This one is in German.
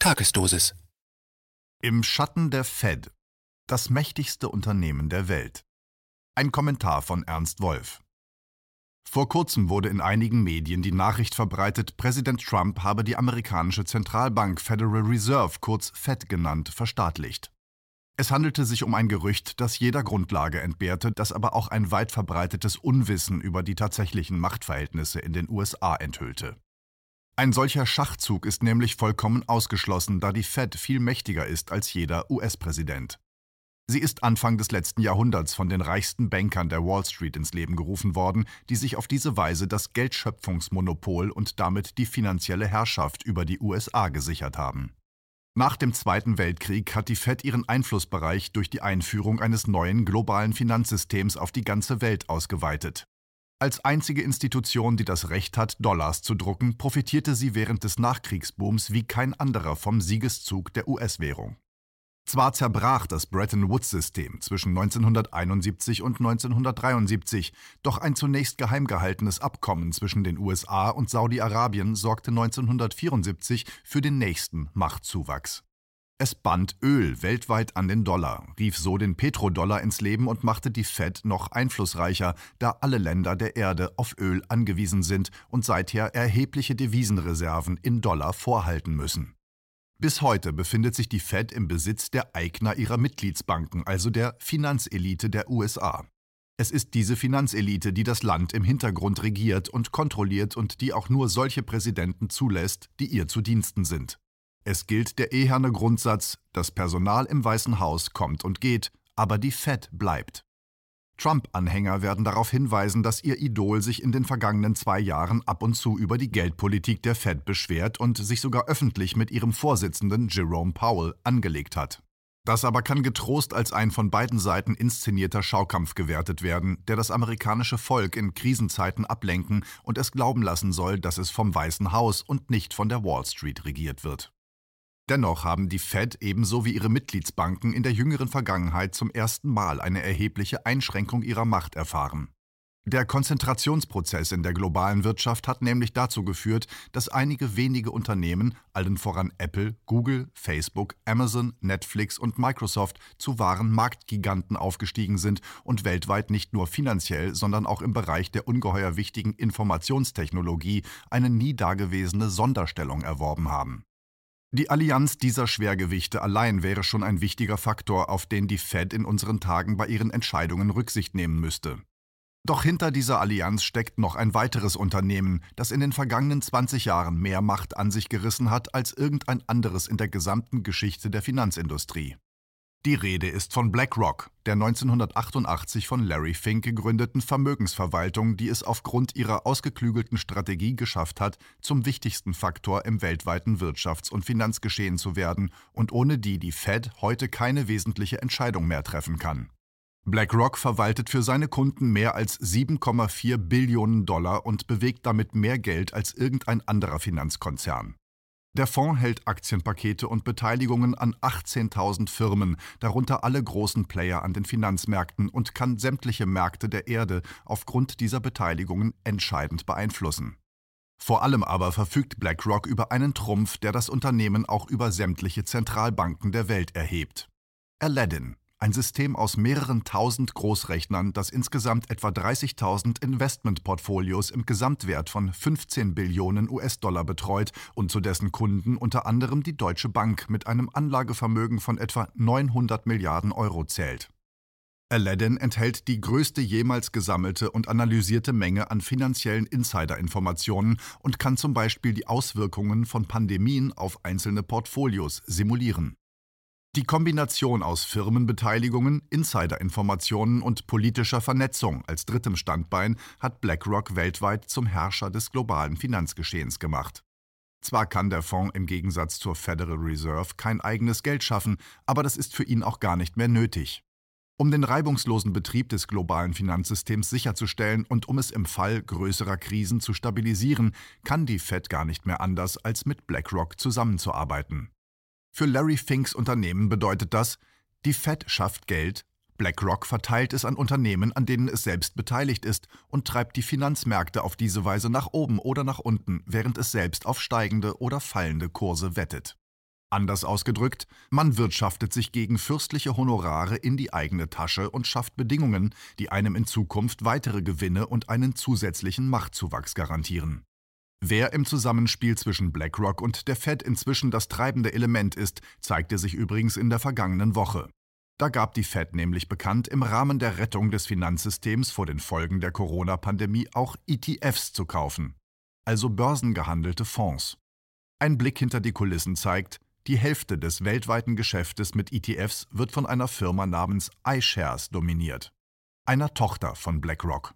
Tagesdosis. Im Schatten der Fed. Das mächtigste Unternehmen der Welt. Ein Kommentar von Ernst Wolf. Vor kurzem wurde in einigen Medien die Nachricht verbreitet, Präsident Trump habe die amerikanische Zentralbank Federal Reserve, kurz Fed genannt, verstaatlicht. Es handelte sich um ein Gerücht, das jeder Grundlage entbehrte, das aber auch ein weit verbreitetes Unwissen über die tatsächlichen Machtverhältnisse in den USA enthüllte. Ein solcher Schachzug ist nämlich vollkommen ausgeschlossen, da die Fed viel mächtiger ist als jeder US-Präsident. Sie ist Anfang des letzten Jahrhunderts von den reichsten Bankern der Wall Street ins Leben gerufen worden, die sich auf diese Weise das Geldschöpfungsmonopol und damit die finanzielle Herrschaft über die USA gesichert haben. Nach dem Zweiten Weltkrieg hat die Fed ihren Einflussbereich durch die Einführung eines neuen globalen Finanzsystems auf die ganze Welt ausgeweitet. Als einzige Institution, die das Recht hat, Dollars zu drucken, profitierte sie während des Nachkriegsbooms wie kein anderer vom Siegeszug der US-Währung. Zwar zerbrach das Bretton Woods-System zwischen 1971 und 1973, doch ein zunächst geheim gehaltenes Abkommen zwischen den USA und Saudi-Arabien sorgte 1974 für den nächsten Machtzuwachs. Es band Öl weltweit an den Dollar, rief so den Petrodollar ins Leben und machte die Fed noch einflussreicher, da alle Länder der Erde auf Öl angewiesen sind und seither erhebliche Devisenreserven in Dollar vorhalten müssen. Bis heute befindet sich die Fed im Besitz der Eigner ihrer Mitgliedsbanken, also der Finanzelite der USA. Es ist diese Finanzelite, die das Land im Hintergrund regiert und kontrolliert und die auch nur solche Präsidenten zulässt, die ihr zu Diensten sind. Es gilt der eherne Grundsatz, das Personal im Weißen Haus kommt und geht, aber die Fed bleibt. Trump-Anhänger werden darauf hinweisen, dass ihr Idol sich in den vergangenen zwei Jahren ab und zu über die Geldpolitik der Fed beschwert und sich sogar öffentlich mit ihrem Vorsitzenden Jerome Powell angelegt hat. Das aber kann getrost als ein von beiden Seiten inszenierter Schaukampf gewertet werden, der das amerikanische Volk in Krisenzeiten ablenken und es glauben lassen soll, dass es vom Weißen Haus und nicht von der Wall Street regiert wird. Dennoch haben die Fed ebenso wie ihre Mitgliedsbanken in der jüngeren Vergangenheit zum ersten Mal eine erhebliche Einschränkung ihrer Macht erfahren. Der Konzentrationsprozess in der globalen Wirtschaft hat nämlich dazu geführt, dass einige wenige Unternehmen, allen voran Apple, Google, Facebook, Amazon, Netflix und Microsoft, zu wahren Marktgiganten aufgestiegen sind und weltweit nicht nur finanziell, sondern auch im Bereich der ungeheuer wichtigen Informationstechnologie eine nie dagewesene Sonderstellung erworben haben. Die Allianz dieser Schwergewichte allein wäre schon ein wichtiger Faktor, auf den die Fed in unseren Tagen bei ihren Entscheidungen Rücksicht nehmen müsste. Doch hinter dieser Allianz steckt noch ein weiteres Unternehmen, das in den vergangenen 20 Jahren mehr Macht an sich gerissen hat als irgendein anderes in der gesamten Geschichte der Finanzindustrie. Die Rede ist von BlackRock, der 1988 von Larry Fink gegründeten Vermögensverwaltung, die es aufgrund ihrer ausgeklügelten Strategie geschafft hat, zum wichtigsten Faktor im weltweiten Wirtschafts- und Finanzgeschehen zu werden und ohne die die Fed heute keine wesentliche Entscheidung mehr treffen kann. BlackRock verwaltet für seine Kunden mehr als 7,4 Billionen Dollar und bewegt damit mehr Geld als irgendein anderer Finanzkonzern. Der Fonds hält Aktienpakete und Beteiligungen an 18.000 Firmen, darunter alle großen Player an den Finanzmärkten und kann sämtliche Märkte der Erde aufgrund dieser Beteiligungen entscheidend beeinflussen. Vor allem aber verfügt BlackRock über einen Trumpf, der das Unternehmen auch über sämtliche Zentralbanken der Welt erhebt. Aladdin, ein System aus mehreren tausend Großrechnern, das insgesamt etwa 30.000 Investmentportfolios im Gesamtwert von 15 Billionen US-Dollar betreut und zu dessen Kunden unter anderem die Deutsche Bank mit einem Anlagevermögen von etwa 900 Milliarden Euro zählt. Aladdin enthält die größte jemals gesammelte und analysierte Menge an finanziellen Insider-Informationen und kann zum Beispiel die Auswirkungen von Pandemien auf einzelne Portfolios simulieren. Die Kombination aus Firmenbeteiligungen, Insiderinformationen und politischer Vernetzung als drittem Standbein hat BlackRock weltweit zum Herrscher des globalen Finanzgeschehens gemacht. Zwar kann der Fonds im Gegensatz zur Federal Reserve kein eigenes Geld schaffen, aber das ist für ihn auch gar nicht mehr nötig. Um den reibungslosen Betrieb des globalen Finanzsystems sicherzustellen und um es im Fall größerer Krisen zu stabilisieren, kann die Fed gar nicht mehr anders, als mit BlackRock zusammenzuarbeiten. Für Larry Finks Unternehmen bedeutet das, die Fed schafft Geld, BlackRock verteilt es an Unternehmen, an denen es selbst beteiligt ist, und treibt die Finanzmärkte auf diese Weise nach oben oder nach unten, während es selbst auf steigende oder fallende Kurse wettet. Anders ausgedrückt, man wirtschaftet sich gegen fürstliche Honorare in die eigene Tasche und schafft Bedingungen, die einem in Zukunft weitere Gewinne und einen zusätzlichen Machtzuwachs garantieren. Wer im Zusammenspiel zwischen BlackRock und der Fed inzwischen das treibende Element ist, zeigte sich übrigens in der vergangenen Woche. Da gab die Fed nämlich bekannt, im Rahmen der Rettung des Finanzsystems vor den Folgen der Corona-Pandemie auch ETFs zu kaufen, also börsengehandelte Fonds. Ein Blick hinter die Kulissen zeigt, die Hälfte des weltweiten Geschäftes mit ETFs wird von einer Firma namens iShares dominiert, einer Tochter von BlackRock.